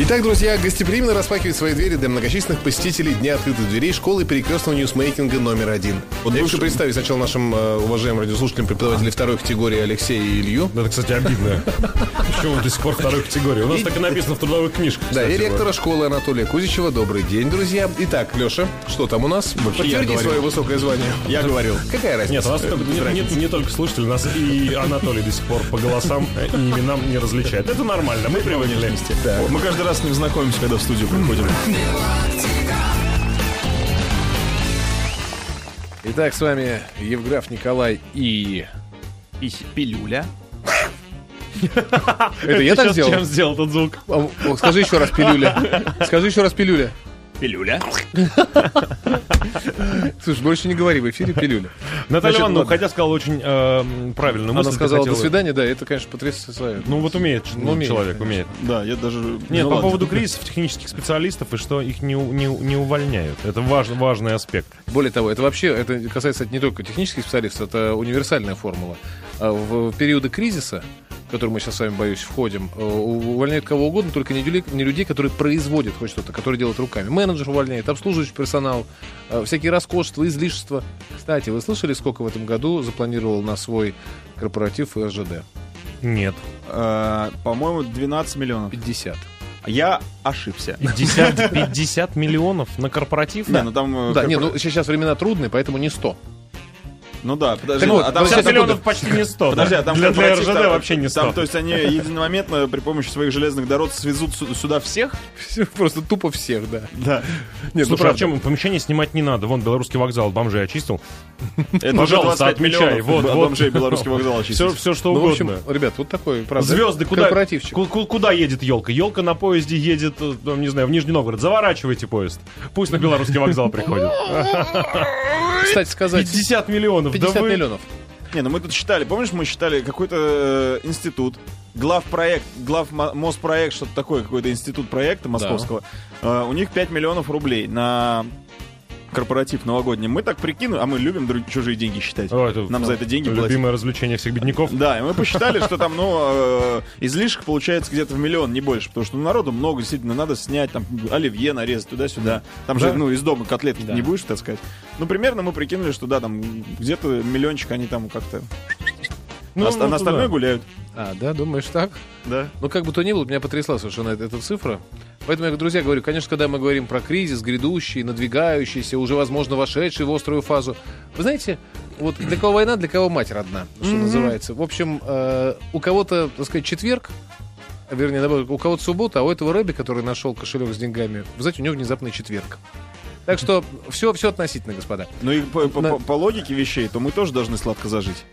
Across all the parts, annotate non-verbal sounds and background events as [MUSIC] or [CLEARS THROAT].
Итак, друзья, гостеприимно распахивает свои двери для многочисленных посетителей Дня открытых дверей школы перекрестного ньюсмейкинга номер один. Вот я хочу представить сначала нашим э, уважаемым радиослушателям преподавателей второй категории Алексея и Илью. Это, кстати, обидно. Почему до сих пор второй категории? У нас так и написано в трудовых книжках. Да, и ректора школы Анатолия Кузичева. Добрый день, друзья. Итак, Леша, что там у нас? Подтверди свое высокое звание. Я говорил. Какая разница? Нет, у нас только- не, только слушатели, нас и Анатолий до сих пор по голосам и именам не различает. Это нормально, мы привыкли. Мы каждый раз с ним знакомимся, когда в студию приходим. Итак, с вами Евграф Николай и... И пилюля. Это я так сделал? чем сделал этот звук? О, Скажи еще раз, пилюля. Скажи еще раз, пилюля. Пилюля. Слушай, больше не говори в эфире пилюля. Наталья Ивановна, ладно. уходя, сказала очень э, правильную мысль. Она сказала до свидания, да, это, конечно, потрясающе. Ну вот умеет, Ну, умеет, человек, умеет. Да, я даже... Нет, Ну по ладно. поводу кризисов технических специалистов и что их не, не, не увольняют. Это важ, важный аспект. Более того, это вообще, это касается не только технических специалистов, это универсальная формула. А В периоды кризиса, в который мы сейчас с вами, боюсь, входим, э, увольняют кого угодно, только не людей, не людей, которые производят хоть что-то, которые делают руками. Менеджер увольняет, обслуживающий персонал, э, всякие роскошества, излишества. Кстати, вы слышали, сколько в этом году запланировал на свой корпоратив РЖД? Нет. Э, По-моему, 12 миллионов. 50. Я ошибся. 50, 50 миллионов на корпоратив? Не, ну там... э, Да, корпора- не, ну сейчас времена трудные, поэтому не 100. Ну да, подожди. Так вот, а там 50 сейчас миллионов [LAUGHS] почти не 100. Подожди, а там для, для РЖД там- вообще не 100. Там, то есть они единомоментно при помощи своих железных дорог свезут сю- сюда всех? Просто тупо всех, да. Да. Нет, ну Слушай, а правда. чем помещение снимать не надо? Вон белорусский вокзал бомжей очистил. Это Пожалуйста, уже 25 отмечай. Вот, вот. бомжей белорусский вокзал очистить. Все, все что Ну, в угодно. общем, ребят, вот такой, правда. Звезды куда? Куда едет елка? Елка на поезде едет, э, там, не знаю, в Нижний Новгород. Заворачивайте поезд. Пусть на белорусский вокзал приходит. [LAUGHS] Кстати сказать, 50 миллионов. Да 50 вы- миллионов. Не, ну мы тут считали, помнишь, мы считали какой-то э, институт, главпроект, глав мо- Моспроект, что-то такое, какой-то институт проекта московского. Э, у них 5 миллионов рублей на корпоратив новогодний. Мы так прикинули, а мы любим друг- чужие деньги считать. О, это Нам за это деньги платят. Любимое развлечение всех бедняков. Да, и мы посчитали, что там, ну, э, излишек получается где-то в миллион, не больше, потому что ну, народу много, действительно, надо снять, там, оливье нарезать туда-сюда. Там же, ну, из дома котлетки не будешь, так сказать. Ну, примерно мы прикинули, что да, там, где-то миллиончик они там как-то... Ну, а, ну, на остальное туда. гуляют. А, да, думаешь так? Да. Ну, как бы то ни было, меня потрясла совершенно эта, эта цифра. Поэтому я, друзья, говорю, конечно, когда мы говорим про кризис, грядущий, надвигающийся, уже, возможно, вошедший в острую фазу, вы знаете, вот для кого война, для кого мать родна, что называется. В общем, э, у кого-то, так сказать, четверг, вернее, наоборот, у кого-то суббота, а у этого Рэби, который нашел кошелек с деньгами, вы знаете, у него внезапный четверг. Так что все, все относительно, господа. Ну и по, по- На- по- по логике вещей, то мы тоже должны сладко зажить.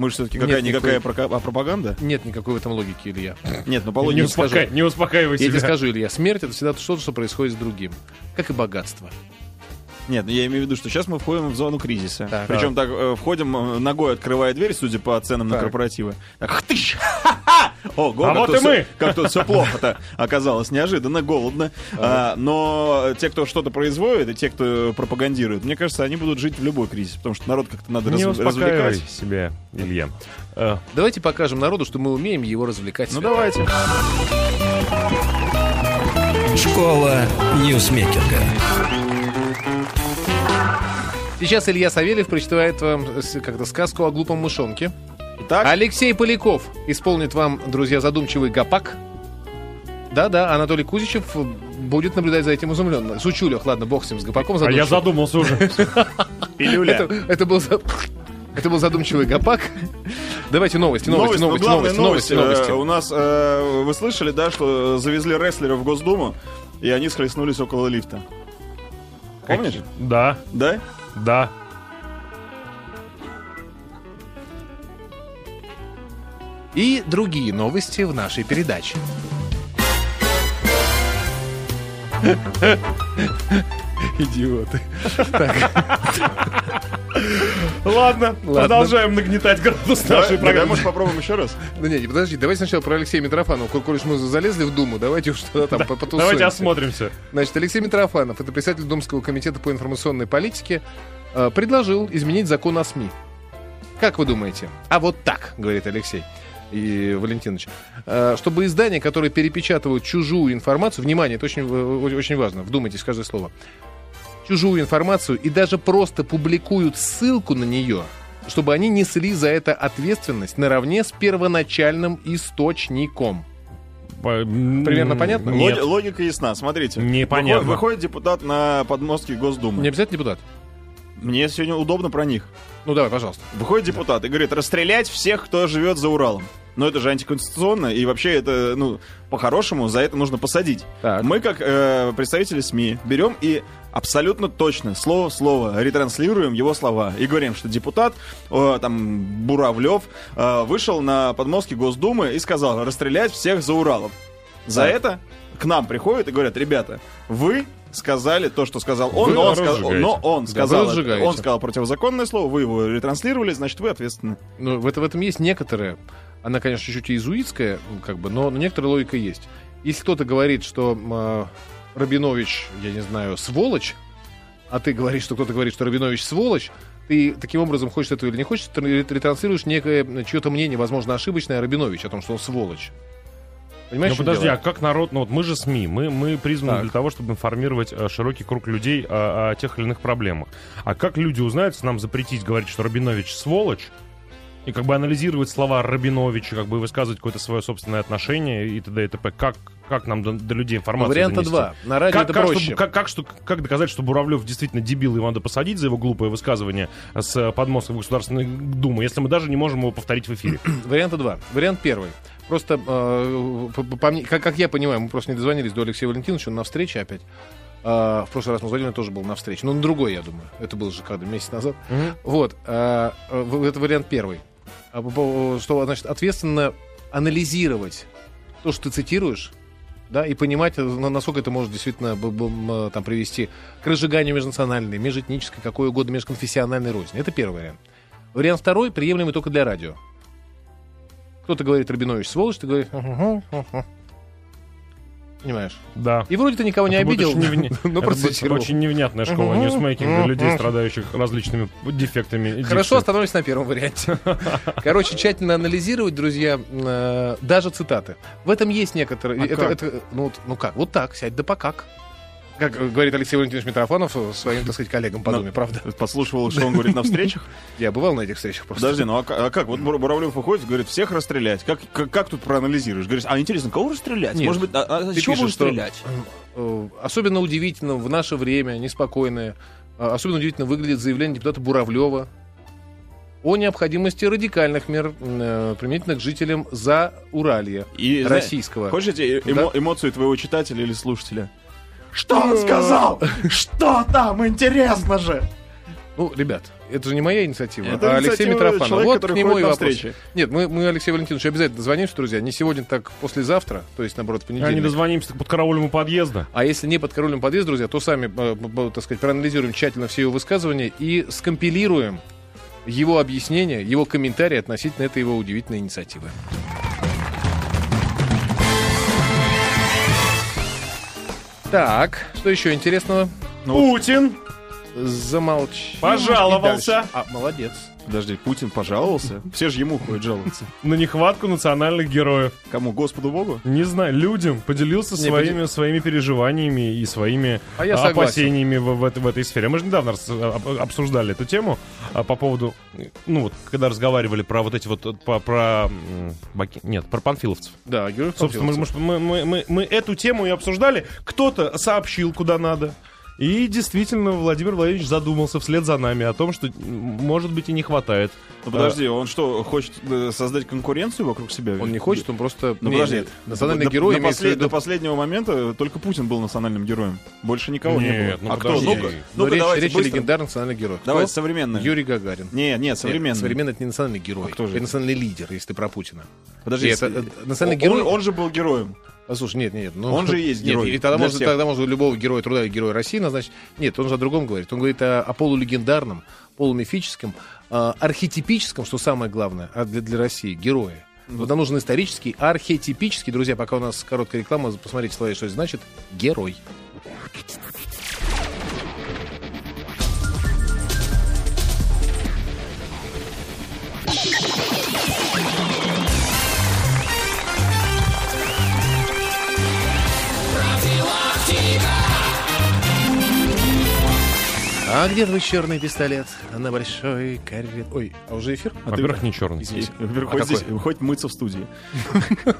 Мы же все-таки Нет какая-никакая никакой- прока- а пропаганда? Нет никакой в этом логики, Илья. Нет, ну по Не, логике... успокай- не успокаивай Я тебе себя. скажу, Илья, смерть это всегда что-то, что происходит с другим. Как и богатство. Нет, ну я имею в виду, что сейчас мы входим в зону кризиса. Так. Причем так э, входим э, ногой, открывая дверь, судя по ценам на Так. корпоративы. Так, хтыщ! Ого, А вот и мы! Как тут все плохо-то оказалось. Неожиданно, голодно. А, но те, кто что-то производит, и те, кто пропагандирует, мне кажется, они будут жить в любой кризис, потому что народ как-то надо Не раз- успокаивай развлекать. себя, Илья. Э, Давайте покажем народу, что мы умеем его развлекать. Ну давайте. Школа ньюсмейкинга. Сейчас Илья Савельев прочитает вам как-то сказку о глупом мышонке. Итак, Алексей Поляков исполнит вам, друзья, задумчивый гопак. Да-да, Анатолий Кузичев будет наблюдать за этим изумленно. Шучу, Лех, ладно, бог с ним, с гопаком А я задумался уже. [LAUGHS] пилюля. это, это был за- это был задумчивый гопак. Давайте новости, новости, Новость, ну, новости, новости, новости, новости. э, У нас, э, вы слышали, да, что завезли рестлеров в Госдуму, и они схлестнулись около лифта. Помнишь? Да, Да? да. И другие новости в нашей передаче. Идиоты. Ладно, продолжаем нагнетать градус нашей давай, программы. может, попробуем еще раз? Да не, не, подожди, давайте сначала про Алексея Митрофанова. Коль, мы залезли в Думу, давайте уж тогда там по- потусуемся. Давайте осмотримся. Значит, Алексей Митрофанов, это председатель Думского комитета по информационной политике, э, предложил изменить закон о СМИ. Как вы думаете? А вот так, говорит Алексей. И Валентинович, э, чтобы издания, которые перепечатывают чужую информацию, внимание, это очень, э, очень важно, вдумайтесь в каждое слово, чужую информацию и даже просто публикуют ссылку на нее, чтобы они несли за это ответственность наравне с первоначальным источником. Примерно понятно? Нет. Логи- Логика ясна. Смотрите. Непонятно. Выходит, выходит депутат на подмостки Госдумы. Не обязательно депутат. Мне сегодня удобно про них. Ну давай, пожалуйста. Выходит депутат и говорит, расстрелять всех, кто живет за Уралом. Но это же антиконституционно, и вообще это, ну, по-хорошему, за это нужно посадить. Так. Мы, как э, представители СМИ, берем и абсолютно точно, слово в слово, ретранслируем его слова. И говорим, что депутат, э, там, Буравлев, э, вышел на подмостки Госдумы и сказал, расстрелять всех за Уралом. За Так. это к нам приходят и говорят, ребята, вы сказали то, что сказал он, Вы но он, сказал, разжигаете. но он Да, сказал, вы разжигаете. он сказал противозаконное слово, вы его ретранслировали, значит, вы ответственны. Ну, в, это, в этом есть некоторые, она, конечно, чуть-чуть иезуитская, как бы, но, но некоторая логика есть. Если кто-то говорит, что а, Рабинович, я не знаю, сволочь, а ты говоришь, что кто-то говорит, что Рабинович сволочь, ты таким образом, хочешь этого или не хочешь, ты ретранслируешь некое чье-то мнение, возможно, ошибочное о Рабиновиче, о том, что он сволочь. Понимаешь, Ну подожди, дело? а как народ, ну вот мы же СМИ, мы, мы призваны Так. для того, чтобы информировать э, широкий круг людей о, о тех или иных проблемах. А как люди узнают, если нам запретить говорить, что Рабинович сволочь, и как бы анализировать слова Рабиновича, как бы высказывать какое-то свое собственное отношение и т.д. и т.п. Как, как нам до, до людей информацию Варианта донести? два. На радио Как, это как, проще. чтобы- как, как, что, как доказать, что Буравлев действительно дебил, и его надо посадить за его глупое высказывание с э, подмостков Государственной Думы, если мы даже не можем его повторить в эфире? [CLEARS THROAT] Варианта два. Вариант первый. Просто, э, по- по- как, как я понимаю, мы просто не дозвонились до Алексея Валентиновича, он на встрече опять. А, в прошлый раз мы Владимиром тоже был на встрече. Но на другой, я думаю. Это был же когда месяц назад. Вот. а, э, в- это вариант первый. А Что, значит, ответственно анализировать то, что ты цитируешь, да, и понимать, э, на- насколько это может действительно м, там, привести к разжиганию межнациональной, межэтнической, какой угодно межконфессиональной розни. Это первый вариант. Вариант второй приемлемый только для радио. Кто-то говорит Рабинович сволочь, ты говоришь... «Угу, угу». Понимаешь? Да. И вроде ты никого не Это обидел, очень невня- но процитировал. очень невнятная школа Мгм. ньюсмейкинга людей, страдающих различными дефектами. Хорошо, остановимся на первом варианте. [LAUGHS] Короче, тщательно анализировать, друзья, э, даже цитаты. В этом есть некоторые... А это, как? это- ну, ну как? Вот так, сядь да покак. Как говорит Алексей Валентинович Митрофанов э, своим, так сказать, коллегам по Думе, правда? Подслушивал, что он говорит на встречах. [LAUGHS] Я бывал на этих встречах просто. Подожди, ну а, а как? Вот Бур- Буравлев выходит, говорит, всех расстрелять. Как, как, как тут проанализируешь? Говоришь, а интересно, кого расстрелять? Нет. Может быть, а, а чего что, стрелять? э, Особенно удивительно в наше время, неспокойное, э, особенно удивительно выглядит заявление депутата Буравлева о необходимости радикальных мер, э, применительно к жителям за Уралья И, российского. Хочешь Да. эмо- эмоцию твоего читателя или слушателя? Что он сказал? Что там? Интересно же! Ну, ребят, это же не моя инициатива, Это а Алексей Митрофанов. Вот к нему и вопрос. встречи. Нет, мы, мы Алексею Валентиновичу обязательно дозвонимся, друзья. Не сегодня, так послезавтра, то есть, наоборот, в А не понедельник. дозвонимся так под караулем у подъезда. А если не под королем подъезд, друзья, то сами, э, так сказать, проанализируем тщательно все его высказывания и скомпилируем его объяснения, его комментарии относительно этой его удивительной инициативы. Так, что еще интересного? Путин Замолчи. Пожаловался. А, молодец. Подожди, Путин пожаловался? Все же ему ходят жаловаться. на нехватку национальных героев. Кому? Господу Богу? Не знаю, людям поделился Не, своими, своими переживаниями и своими А я а, опасениями в, в этой- в этой сфере. Мы же недавно рас- об- обсуждали эту тему а, по поводу, ну вот, когда разговаривали про вот эти вот, э, по- про, Баки- нет, про панфиловцев. Да, Георгий Собственно, мы, Панфиловцев. мы, мы, мы- мы эту тему и обсуждали. Кто-то сообщил, куда надо. И действительно, Владимир Владимирович задумался вслед за нами о том, что, может быть, и не хватает. Ну подожди, он что, хочет э, создать конкуренцию вокруг себя? Он не хочет, он просто... Ну Не, подожди, нет, национальный до, герой в послед- виду- до последнего момента только Путин был национальным героем. Больше никого не Нет, было. ну а кто? подожди. Ну-ка, Но ну-ка, речь, давайте речь о национальном герое. Кто? Давайте современный. Юрий Гагарин. Не, нет, современный. Нет, современный это не национальный герой. А кто же это национальный лидер, если ты про Путина. Подожди, это, э, национальный он, герой. Он, он же был героем. А, слушай, нет, нет. Ну, Он же есть нет, [LAUGHS] герой и тогда можно, всех. тогда можно любого героя труда или героя России назначить. Нет, он же о другом говорит. Он говорит о, о полулегендарном, полумифическом, э, архетипическом, что самое главное, а для, для России, герое. Вот нам нужен исторический, архетипический, друзья, пока у нас короткая реклама, посмотрите словари, что значит, герой. А где твой черный пистолет на большой каре? Ой, а уже эфир? Во-первых, не черный. Извините. Во-первых, А хоть здесь, хоть мыться в студии. [LAUGHS]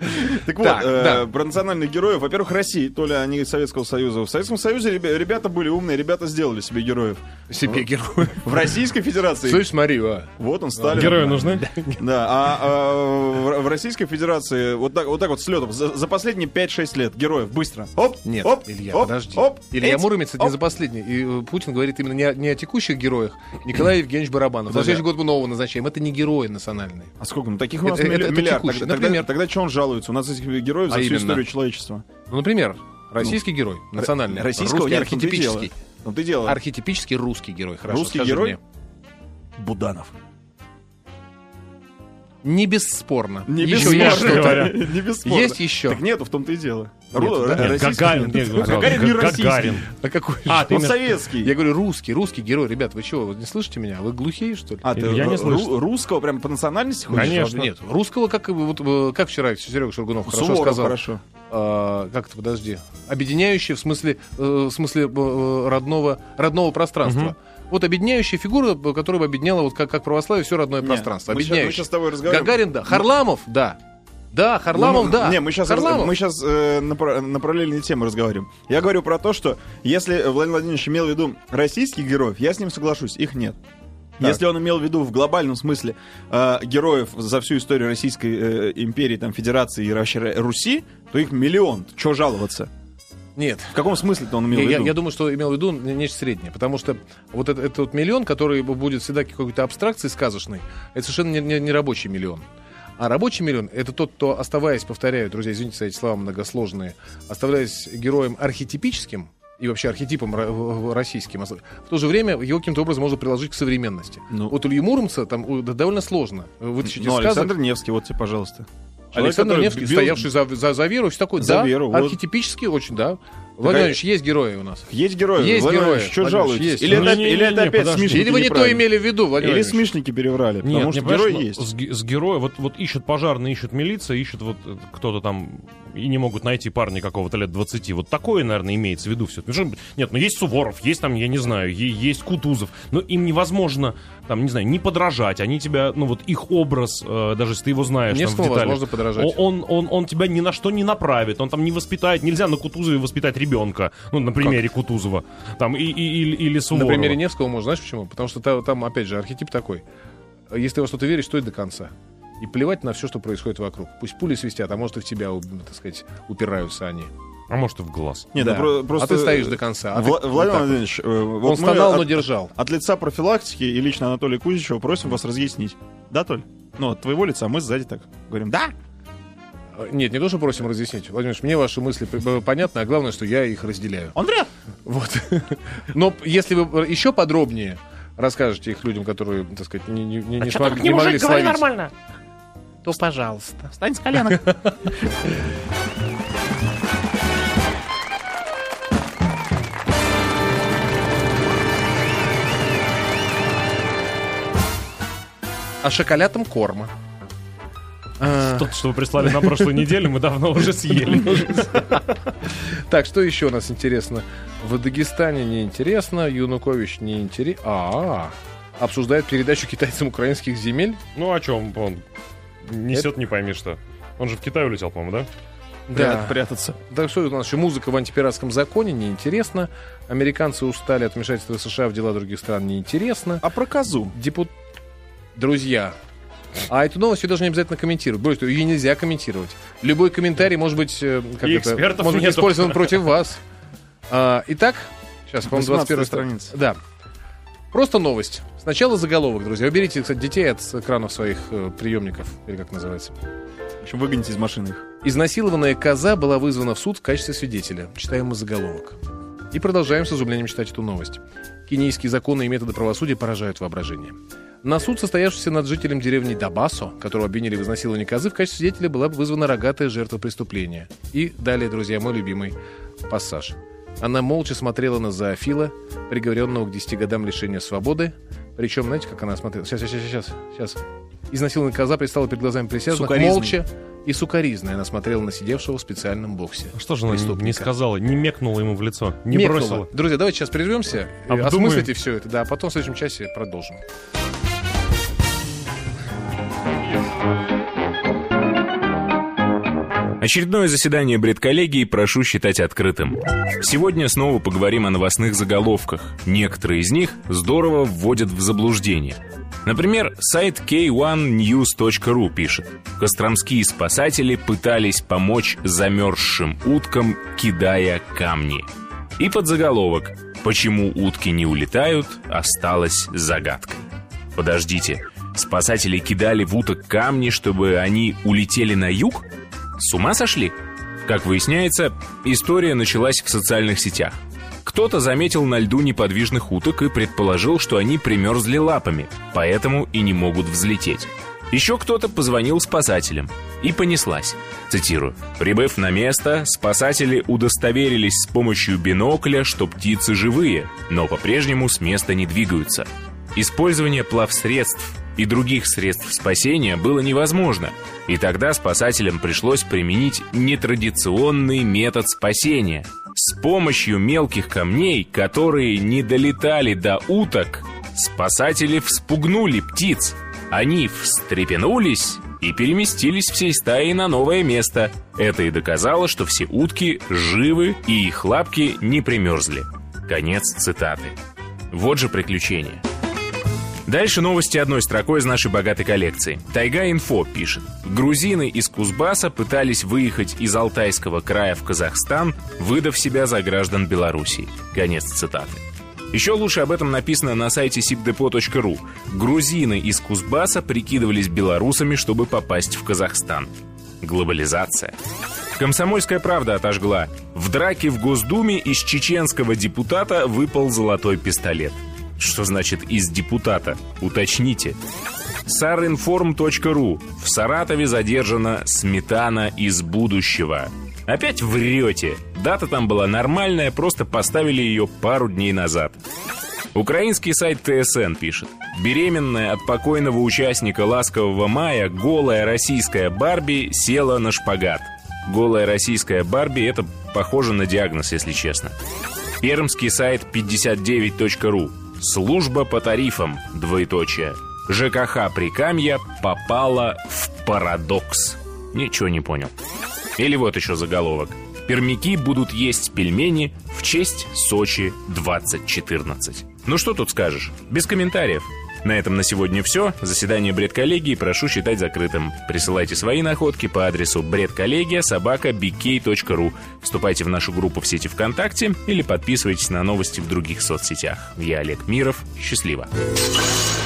[LAUGHS] Так вот, э, про национальных героев. Во-первых, России, то ли они из Советского Союза. В Советском Союзе ребя- ребята были умные, ребята сделали себе героев. Себе герой. [LAUGHS] В Российской Федерации... Слышь, смотри, а. Вот он, Сталин. Герои нужны? [LAUGHS] Да, а, а, в- Российской Федерации вот так вот, так вот с летом за, за последние 5-6 лет героев быстро. Оп, Нет, оп, Илья, оп, подожди. Оп, Илья Муромец это не за последний. И э, Путин говорит именно не о, не о текущих героях. Николай Евгеньевич Барабанов. Подожди. следующий год мы нового назначаем. Это не герои национальные. А сколько? Ну таких у нас милли- это миллиард. Тогда, Например? тогда, что он жалуется? У нас этих героев за А всю именно? историю человечества. Ну, например, российский герой, национальный. Российского русский, нет, том-то и дело. архетипический. Дело. Архетипический русский герой. Хорошо, Русский герой? мне. Буданов. Не бесспорно. Не Еще бесспорно. есть что-то. Не бесспорно. Есть еще. Так нету, в том-то и дело. Нет, Ру- да? э, Нет, Гагарин. нет, А Гагарин не российский. Гагарин. А какой же? А, Он именно- советский. Я говорю, русский, русский герой. Ребят, вы чего, вы не слышите меня? Вы глухие, что ли? А, ты Я не ру- слышу. русского прям по национальности хочешь? Конечно. Нет, русского, как, вот, э, как вчера Серега Шургунов хорошо Суворов, сказал. хорошо. А, как это, подожди. Объединяющий в смысле, э, в смысле э, родного, родного пространства. Вот объединяющая фигура, э, которая бы объединяла, вот как, как православие, все родное Не, пространство. мы щас- мы сейчас с тобой разговариваем. Гагарин, да. Харламов, да. Да, Харламов, Ну, да. Не, мы сейчас, Харламов. мы сейчас э, на, на параллельные темы разговариваем. Я говорю про то, что если Владимир Владимирович имел в виду российских героев, я с ним соглашусь, их нет. Так. Если он имел в виду в глобальном смысле э, героев за всю историю Российской э, империи, там, Федерации и Руси, то их миллион. Чего жаловаться? Нет. В каком смысле-то он имел Я, в я- виду? я думаю, что имел в виду не- нечто среднее, потому что вот этот, этот миллион, который будет всегда какой-то абстракцией сказочной, это совершенно не, не- не рабочий миллион. А рабочий миллион — это тот, кто, оставаясь, повторяю, друзья, извините за эти слова многосложные, оставаясь героем архетипическим, и вообще архетипом российским. В то же время его каким-то образом можно приложить к современности. Ну. Вот Илью Муромца там довольно сложно вытащить Ну, из сказок. Александр Невский, вот тебе, пожалуйста. Александр который Невский, бил- стоявший за, за, за веру, все такое. За да, веру, вот. архетипически очень, да. Владимир Владимирович, есть герои у нас. Есть герои. Есть Владимир герои. Что жалуетесь? есть. Или, это, Не-не-не, или это опять подожди. смешники Или вы не то имели в виду, Владимир Или смешники переврали, Нет, потому не что герой ну, есть. С, с героя, вот, вот ищут пожарные, ищут милиция, ищут вот э, кто-то там и не могут найти парня какого-то лет 20. Вот такое, наверное, имеется в виду все. Нет, ну есть Суворов, есть там, я не знаю, есть Кутузов, но им невозможно, там, не знаю, не подражать. Они тебя, ну вот их образ, э, даже если ты его знаешь, там, в деталях, возможно подражать. Он, он, он тебя ни на что не направит, он там не воспитает, нельзя на Кутузове воспитать ребенка, ну, на примере Кутузова, там, и, и- или, или На Суворова. примере Невского можно, знаешь почему? Потому что та- там, опять же, архетип такой. Если ты во что-то веришь, стой до конца. И плевать на все, что происходит вокруг. Пусть пули свистят, а может и в тебя, так сказать, упираются они. А может и в глаз. Нет, Да. ну, про- просто... А ты стоишь до конца. А ты- Вла- вот Владимир вот. Владимирович, э, вот Он стонал, от- но держал. От лица профилактики и лично Анатолия Кузичева просим вас разъяснить. Да, Толь? Ну, от твоего лица мы сзади так говорим. Да! Э, Нет, не то, что просим разъяснить. Владимир, мне ваши мысли понятны, а главное, что я их разделяю. Он врет! Вот. Но если вы еще подробнее расскажете их людям, которые, так сказать, не, не- не- не смог- не могли словить, нормально. То пожалуйста. Встань с коленок. А шоколятом корма. А, Тот, что вы прислали на прошлой неделе, мы давно уже съели. Так, что еще у нас интересно? В Дагестане неинтересно, Янукович неинтересно. А, обсуждает передачу китайцам украинских земель. Ну, о чем он несет, не пойми что. Он же в Китай улетел, по-моему, да? Да. Прятаться. Так что у нас еще музыка в антипиратском законе неинтересно. Американцы устали от вмешательства США в дела других стран неинтересно. А про козу? Депут... Друзья, а эту новость ее даже не обязательно комментировать. Брось, ее нельзя комментировать. Любой комментарий может быть, э, как это, может быть использован против вас. А, итак, сейчас, по-моему, 21 18 страница. Да. Просто новость. Сначала заголовок, друзья. Уберите, кстати, детей от экранов своих э, приемников, или как называется. В общем, выгоните из машины их. Изнасилованная коза была вызвана в суд в качестве свидетеля. Читаем мы заголовок. И продолжаем с изумлением читать эту новость. Кенийские законы и методы правосудия поражают воображение. На суд, состоявшийся над жителем деревни Дабасо, которого обвинили в изнасиловании козы, в качестве свидетеля была вызвана рогатая жертва преступления. И далее, друзья, мой любимый пассаж. Она молча смотрела на зоофила, приговоренного к 10 годам лишения свободы. Причем, знаете, как она смотрела? Сейчас, сейчас, сейчас, сейчас. Изнасилованная коза предстала перед глазами присяжных молча и сукоризно. Она смотрела на сидевшего в специальном боксе. А Что же она не- не сказала, не мекнула ему в лицо, не Мекнула. бросила? Друзья, давайте сейчас прервемся, Обдумаем. осмыслите все это, да, а потом в следующем часе продолжим. Очередное заседание бредколлегии прошу считать открытым. Сегодня снова поговорим о новостных заголовках. Некоторые из них здорово вводят в заблуждение. Например, сайт k1news.ru пишет «Костромские спасатели пытались помочь замерзшим уткам, кидая камни». И подзаголовок «Почему утки не улетают» осталось загадкой. Подождите, спасатели кидали в уток камни, чтобы они улетели на юг? С ума сошли? Как выясняется, история началась в социальных сетях. Кто-то заметил на льду неподвижных уток и предположил, что они примерзли лапами, поэтому и не могут взлететь. Еще кто-то позвонил спасателям. И понеслась. Цитирую. «Прибыв на место, спасатели удостоверились с помощью бинокля, что птицы живые, но по-прежнему с места не двигаются. Использование плавсредств и других средств спасения было невозможно, и тогда спасателям пришлось применить нетрадиционный метод спасения. С помощью мелких камней, которые не долетали до уток, спасатели вспугнули птиц. Они встрепенулись и переместились всей стаей на новое место. Это и доказало, что все утки живы и их лапки не примерзли. Конец цитаты. Вот же приключение. Дальше новости одной строкой из нашей богатой коллекции. Тайга Инфо пишет. Грузины из Кузбасса пытались выехать из Алтайского края в Казахстан, выдав себя за граждан Белоруссии. Конец цитаты. Еще лучше об этом написано на сайте sipdepo.ru. Грузины из Кузбасса прикидывались белорусами, чтобы попасть в Казахстан. Глобализация. Комсомольская правда отожгла. В драке в Госдуме из чеченского депутата выпал золотой пистолет. Что значит «из депутата»? Уточните. Саринформ.ру. В Саратове задержана сметана из будущего. Опять врете. Дата там была нормальная, просто поставили ее пару дней назад. Украинский сайт ТСН пишет. Беременная от покойного участника «Ласкового мая» голая российская Барби села на шпагат. Голая российская Барби – это похоже на диагноз, если честно. Пермский сайт 59.ру. Служба по тарифам, двоеточие. ЖКХ Прикамья попала в парадокс. Ничего не понял. Или вот еще заголовок. Пермяки будут есть пельмени в честь Сочи 2014. Ну что тут скажешь? Без комментариев. На этом на сегодня все. Заседание бредколлегии прошу считать закрытым. Присылайте свои находки по адресу бредколлегия собака bk.ru. Вступайте в нашу группу в сети ВКонтакте или подписывайтесь на новости в других соцсетях. Я Олег Миров. Счастливо.